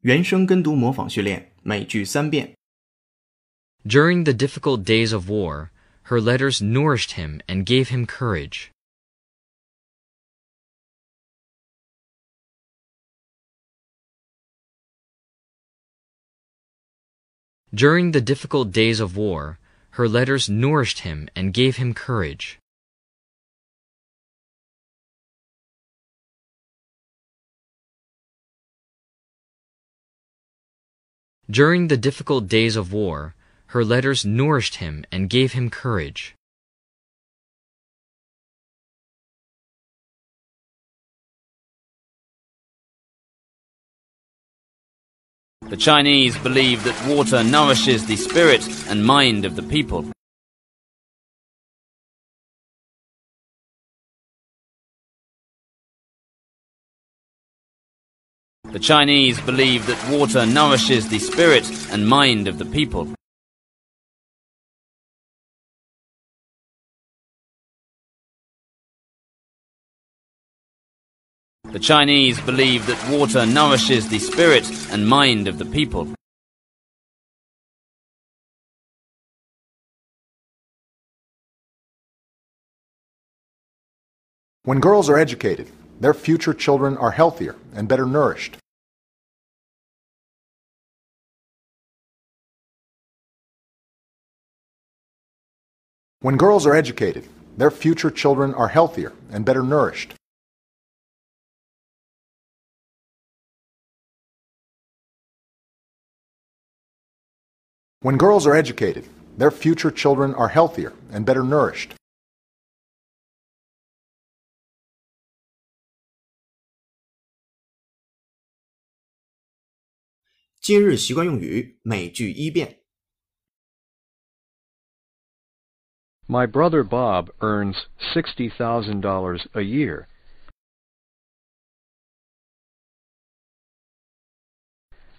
原声跟读模仿训练，每句三遍。 During the difficult days of war, her letters nourished him and gave him courage. During the difficult days of war, her letters nourished him and gave him courage. During the difficult days of war, her letters nourished him and gave him courage. The Chinese believe that water nourishes the spirit and mind of the people. The Chinese believe that water nourishes the spirit and mind of the people. The Chinese believe that water nourishes the spirit and mind of the people. 'When girls are educated, their future children are healthier and better nourished. When girls are educated, their future children are healthier and better nourished. When girls are educated, their future children are healthier and better nourished. 今日习惯用语，每句一遍。 My brother Bob earns $60,000 a year.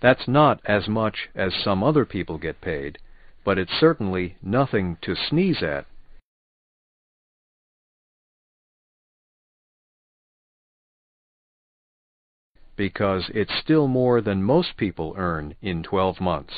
That's not as much as some other people get paid, but it's certainly nothing to sneeze at. Because it's still more than most people earn in 12 months.